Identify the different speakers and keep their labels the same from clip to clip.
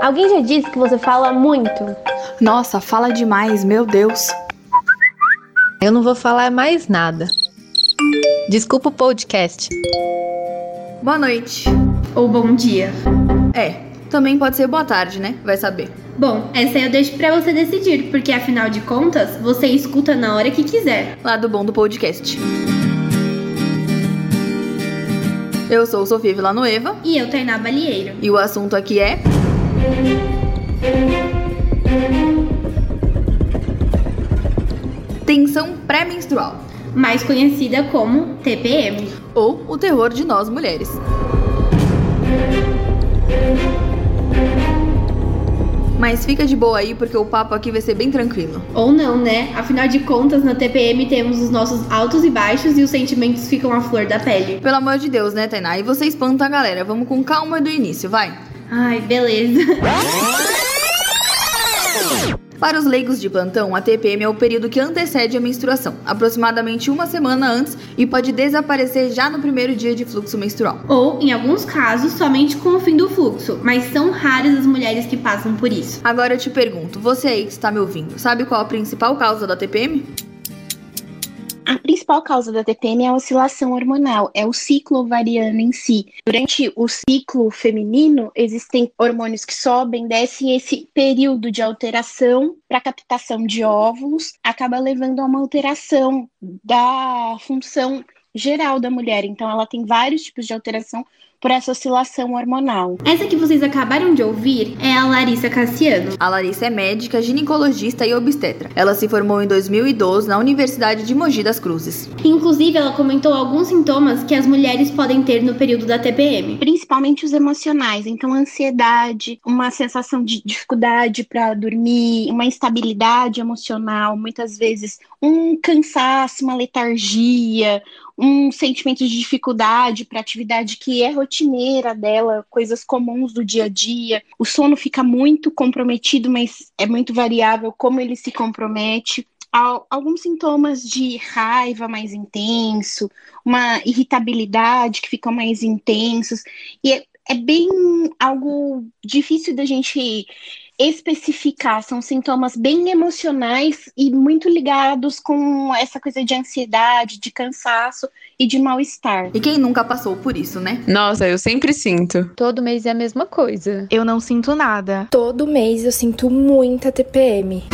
Speaker 1: Alguém já disse que você fala muito?
Speaker 2: Nossa, fala demais, meu Deus.
Speaker 3: Eu não vou falar mais nada. Desculpa o podcast.
Speaker 2: Boa noite.
Speaker 4: Ou bom dia.
Speaker 2: É, também pode ser boa tarde, né? Vai saber.
Speaker 4: Bom, essa eu deixo pra você decidir, porque afinal de contas, você escuta na hora que quiser.
Speaker 2: Lado bom do podcast. Eu sou Sofia Villanueva.
Speaker 4: E eu, Tainá Balieiro.
Speaker 2: E o assunto aqui é. Tensão pré-menstrual.
Speaker 4: Mais conhecida como TPM.
Speaker 2: Ou o terror de nós mulheres. Mas fica de boa aí porque o papo aqui vai ser bem tranquilo.
Speaker 4: Ou não, né? Afinal de contas, na TPM temos os nossos altos e baixos e os sentimentos ficam à flor da pele.
Speaker 2: Pelo amor de Deus, né, Tainá? E você espanta a galera. Vamos com calma do início, vai.
Speaker 4: Ai, beleza.
Speaker 2: Para os leigos de plantão, a TPM é o período que antecede a menstruação, aproximadamente uma semana antes, e pode desaparecer já no primeiro dia de fluxo menstrual.
Speaker 4: Ou, em alguns casos, somente com o fim do fluxo, mas são raras as mulheres que passam por isso.
Speaker 2: Agora eu te pergunto, você aí que está me ouvindo, sabe qual a principal causa da TPM?
Speaker 5: Principal causa da TPM é a oscilação hormonal, é o ciclo ovariano em si. Durante o ciclo feminino, existem hormônios que sobem, descem, esse período de alteração para captação de óvulos acaba levando a uma alteração da função geral da mulher. Então, ela tem vários tipos de alteração por essa oscilação hormonal.
Speaker 4: Essa que vocês acabaram de ouvir é a Larissa Cassiano.
Speaker 2: A Larissa é médica, ginecologista e obstetra. Ela se formou em 2012 na Universidade de Mogi das Cruzes.
Speaker 4: Inclusive, ela comentou alguns sintomas que as mulheres podem ter no período da TPM.
Speaker 5: Principalmente os emocionais, então ansiedade, uma sensação de dificuldade para dormir, uma instabilidade emocional, muitas vezes um cansaço, uma letargia, um sentimento de dificuldade para atividade que é rotineira dela, coisas comuns do dia a dia. O sono fica muito comprometido, mas é muito variável como ele se compromete. Alguns sintomas de raiva mais intenso, uma irritabilidade que ficam mais intensos. E é, é bem algo difícil da gente especificar, são sintomas bem emocionais e muito ligados com essa coisa de ansiedade, de cansaço e de mal-estar.
Speaker 2: E quem nunca passou por isso, né?
Speaker 3: Nossa, eu sempre sinto. Todo mês é a mesma coisa.
Speaker 6: Eu não sinto nada.
Speaker 7: Todo mês eu sinto muita TPM.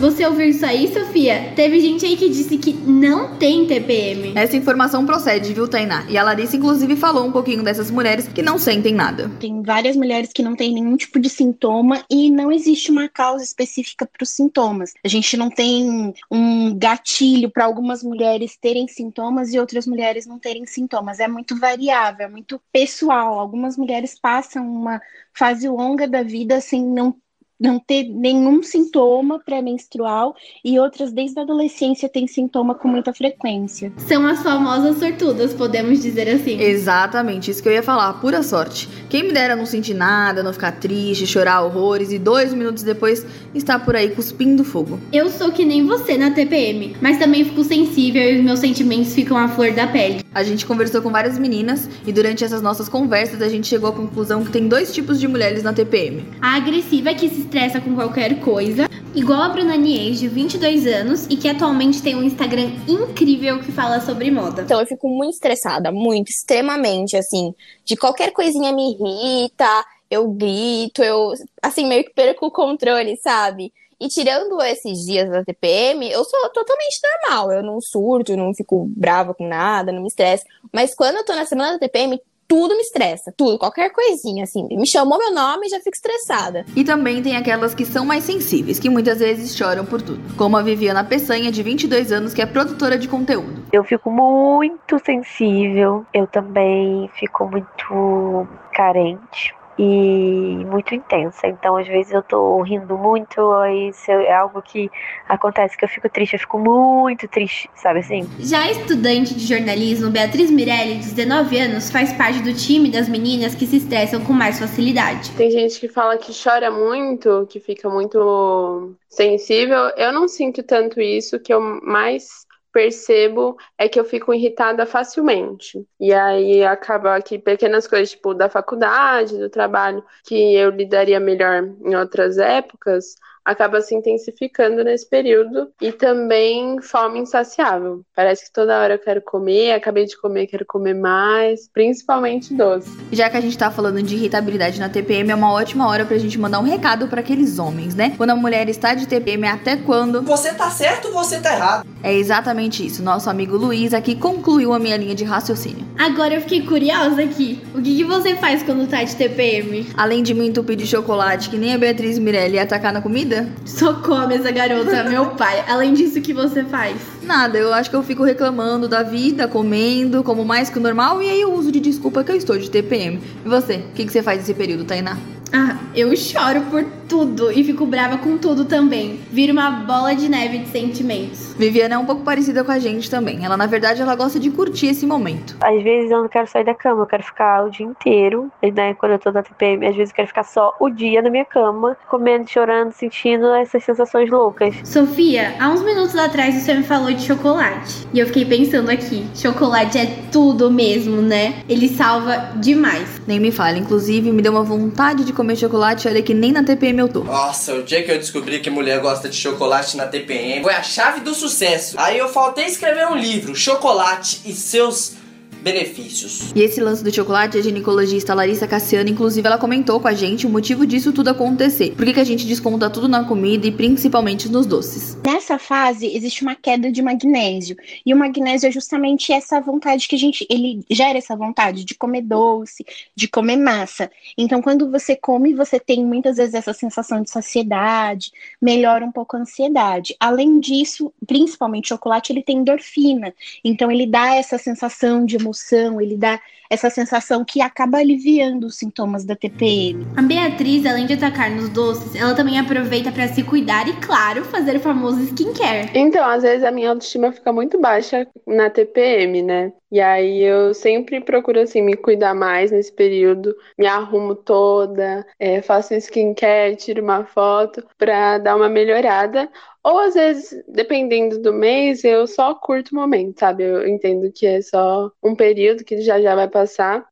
Speaker 4: Você ouviu isso aí, Sofia? Teve gente aí que disse que não tem TPM.
Speaker 2: Essa informação procede, viu, Tainá? E a Larissa, inclusive, falou um pouquinho dessas mulheres que não sentem nada.
Speaker 5: Tem várias mulheres que não têm nenhum tipo de sintoma e não existe uma causa específica para os sintomas. A gente não tem um gatilho para algumas mulheres terem sintomas e outras mulheres não terem sintomas. É muito variável, é muito pessoal. Algumas mulheres passam uma fase longa da vida sem não não ter nenhum sintoma pré-menstrual e outras desde a adolescência têm sintoma com muita frequência.
Speaker 4: São as famosas sortudas, podemos dizer assim.
Speaker 2: Exatamente, isso que eu ia falar, pura sorte. Quem me dera não sentir nada, não ficar triste, chorar horrores e dois minutos depois estar por aí cuspindo fogo.
Speaker 4: Eu sou que nem você na TPM, mas também fico sensível e os meus sentimentos ficam à flor da pele.
Speaker 2: A gente conversou com várias meninas e durante essas nossas conversas a gente chegou à conclusão que tem dois tipos de mulheres na TPM.
Speaker 4: A agressiva é que se estressa com qualquer coisa, igual a Bruna Nies, de 22 anos, e que atualmente tem um Instagram incrível que fala sobre moda.
Speaker 7: Então eu fico muito estressada, muito, extremamente, assim, de qualquer coisinha me irrita, eu grito, eu, assim, meio que perco o controle, sabe? E tirando esses dias da TPM, eu sou totalmente normal. Eu não surto, não fico brava com nada, não me estresso. Mas quando eu tô na semana da TPM, tudo me estressa, tudo, qualquer coisinha, assim. Me chamou meu nome e já fico estressada.
Speaker 2: E também tem aquelas que são mais sensíveis, que muitas vezes choram por tudo. Como a Viviana Peçanha, de 22 anos, que é produtora de conteúdo.
Speaker 8: Eu fico muito sensível, eu também fico muito carente e muito intensa. Então, às vezes eu tô rindo muito, aí isso é algo que acontece que eu fico triste, eu fico muito triste, sabe assim?
Speaker 4: Já a estudante de jornalismo, Beatriz Mirelli, de 19 anos, faz parte do time das meninas que se estressam com mais facilidade.
Speaker 9: Tem gente que fala que chora muito, que fica muito sensível. Eu não sinto tanto isso, que eu mais percebo é que eu fico irritada facilmente. E aí acaba que pequenas coisas, tipo, da faculdade, do trabalho, que eu lidaria melhor em outras épocas, acaba se intensificando nesse período e também fome insaciável. Parece que toda hora eu quero comer, acabei de comer, quero comer mais, principalmente doce.
Speaker 2: Já que a gente tá falando de irritabilidade na TPM, é uma ótima hora pra gente mandar um recado para aqueles homens, né? Quando a mulher está de TPM, até quando?
Speaker 6: Você tá certo ou você tá errado?
Speaker 2: É exatamente isso. Nosso amigo Luiz aqui concluiu a minha linha de raciocínio.
Speaker 4: Agora eu fiquei curiosa aqui. O que, que você faz quando tá de TPM?
Speaker 2: Além de me entupir de chocolate, que nem a Beatriz Mirelli, atacar na comida,
Speaker 4: Só come essa garota, meu pai. Além disso, o que você faz?
Speaker 2: Nada, eu acho que eu fico reclamando da vida, comendo, como mais que o normal, e aí eu uso de desculpa que eu estou de TPM. E você, o que, que você faz nesse período, Tainá?
Speaker 4: Ah, eu choro por tudo e fico brava com tudo também. Vira uma bola de neve de sentimentos.
Speaker 2: Viviana é um pouco parecida com a gente também. Ela, na verdade, ela gosta de curtir esse momento.
Speaker 8: Às vezes eu não quero sair da cama, eu quero ficar o dia inteiro. Né? Quando eu tô na TPM, às vezes eu quero ficar só o dia na minha cama, comendo, chorando, sentindo essas sensações loucas.
Speaker 4: Sofia, há uns minutos atrás você me falou de chocolate. E eu fiquei pensando aqui, chocolate é tudo mesmo, né? Ele salva demais.
Speaker 2: Nem me fale, inclusive, me deu uma vontade de comer chocolate, olha que nem na TPM eu tô.
Speaker 6: Nossa, o dia que eu descobri que mulher gosta de chocolate na TPM foi a chave do sucesso. Aí eu faltei escrever um livro, Chocolate e seus benefícios.
Speaker 2: E esse lance do chocolate, a ginecologista Larissa Cassiano, inclusive, ela comentou com a gente o motivo disso tudo acontecer. Por que, que a gente desconta tudo na comida e principalmente nos doces?
Speaker 5: Nessa fase existe uma queda de magnésio. E o magnésio é justamente essa vontade que a gente. Ele gera essa vontade de comer doce, de comer massa. Então, quando você come, você tem muitas vezes essa sensação de saciedade, melhora um pouco a ansiedade. Além disso, principalmente o chocolate, ele tem endorfina. Então, ele dá essa sensação de emoção, ele dá essa sensação que acaba aliviando os sintomas da TPM.
Speaker 4: A Beatriz, além de atacar nos doces, ela também aproveita para se cuidar e, claro, fazer o famoso skincare.
Speaker 9: Então, às vezes a minha autoestima fica muito baixa na TPM, né? E aí eu sempre procuro assim me cuidar mais nesse período, me arrumo toda, é, faço skincare, tiro uma foto pra dar uma melhorada. Ou às vezes, dependendo do mês, eu só curto o momento, sabe? Eu entendo que é só um período que já já vai passar.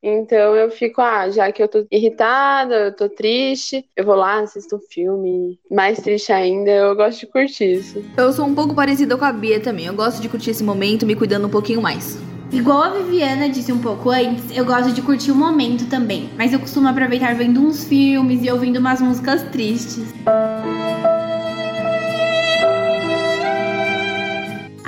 Speaker 9: Então eu fico, ah, já que eu tô irritada, eu tô triste, eu vou lá, assisto um filme. Mais triste ainda, eu gosto de curtir isso.
Speaker 2: Eu sou um pouco parecida com a Bia também. Eu gosto de curtir esse momento, me cuidando um pouquinho mais.
Speaker 4: Igual a Viviana disse um pouco antes, eu gosto de curtir o momento também, mas eu costumo aproveitar vendo uns filmes e ouvindo umas músicas tristes.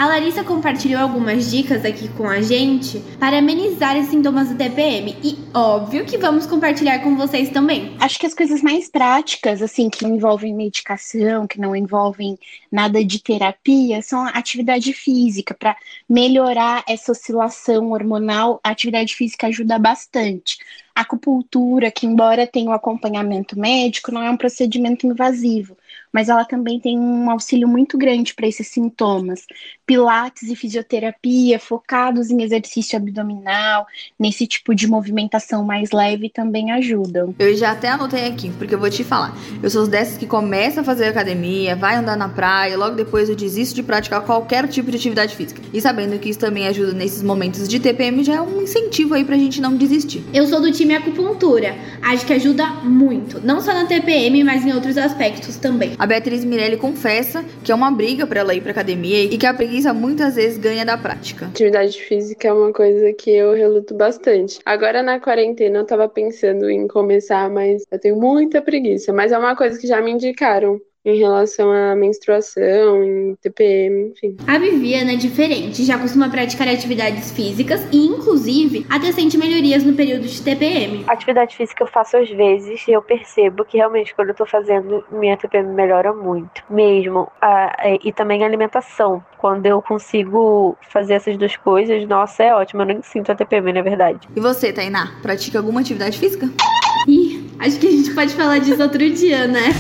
Speaker 4: A Larissa compartilhou algumas dicas aqui com a gente para amenizar os sintomas do TPM e óbvio que vamos compartilhar com vocês também.
Speaker 5: Acho que as coisas mais práticas, assim, que não envolvem medicação, que não envolvem nada de terapia, são atividade física para melhorar essa oscilação hormonal. A atividade física ajuda bastante. A acupuntura, que embora tenha um acompanhamento médico, não é um procedimento invasivo, mas ela também tem um auxílio muito grande para esses sintomas. Pilates e fisioterapia focados em exercício abdominal, nesse tipo de movimentação mais leve também ajudam.
Speaker 2: Eu já até anotei aqui, porque eu vou te falar. Eu sou dessas que começa a fazer academia, vai andar na praia, logo depois eu desisto de praticar qualquer tipo de atividade física. E sabendo que isso também ajuda nesses momentos de TPM, já é um incentivo aí pra gente não desistir.
Speaker 4: Eu sou do time acupuntura. Acho que ajuda muito, não só na TPM, mas em outros aspectos também.
Speaker 2: A Beatriz Mirelli confessa que é uma briga para ela ir pra academia e que a preguiça muitas vezes ganha da prática.
Speaker 9: Atividade física é uma coisa que eu reluto bastante. Agora na quarentena eu tava pensando em começar, mas eu tenho muita preguiça. Mas é uma coisa que já me indicaram em relação à menstruação, em TPM, enfim.
Speaker 4: A Viviana é diferente, já costuma praticar atividades físicas e, inclusive, até sente melhorias no período de TPM.
Speaker 8: Atividade física eu faço às vezes e eu percebo que realmente quando eu tô fazendo, minha TPM melhora muito, mesmo. Ah, e também a alimentação. Quando eu consigo fazer essas duas coisas, nossa, é ótimo. Eu nem sinto a TPM, na verdade.
Speaker 2: E você, Tainá, pratica alguma atividade física?
Speaker 4: Ih, acho que a gente pode falar disso outro dia, né?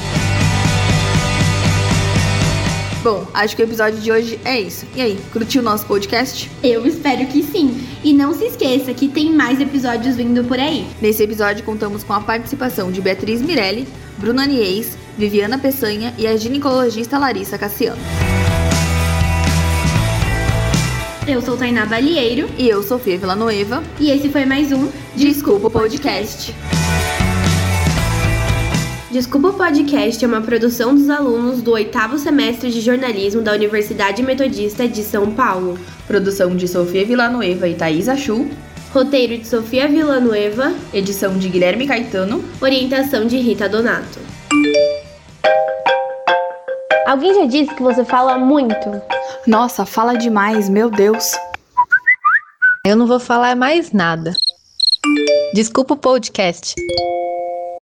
Speaker 2: Bom, acho que o episódio de hoje é isso. E aí, curtiu o nosso podcast?
Speaker 4: Eu espero que sim. E não se esqueça que tem mais episódios vindo por aí.
Speaker 2: Nesse episódio contamos com a participação de Beatriz Mirelli, Bruna Nies, Viviana Peçanha e a ginecologista Larissa Cassiano.
Speaker 4: Eu sou Tainá Balieiro.
Speaker 2: E eu, Sofia Villanueva.
Speaker 4: E esse foi mais um
Speaker 2: Desculpa o Podcast.
Speaker 4: Desculpa o Podcast é uma produção dos alunos do oitavo semestre de jornalismo da Universidade Metodista de São Paulo.
Speaker 2: Produção de Sofia Villanueva e Thaís Achu.
Speaker 4: Roteiro de Sofia Villanueva.
Speaker 2: Edição de Guilherme Caetano.
Speaker 4: Orientação de Rita Donato.
Speaker 1: Alguém já disse que você fala muito?
Speaker 2: Nossa, fala demais, meu Deus.
Speaker 3: Eu não vou falar mais nada. Desculpa o podcast.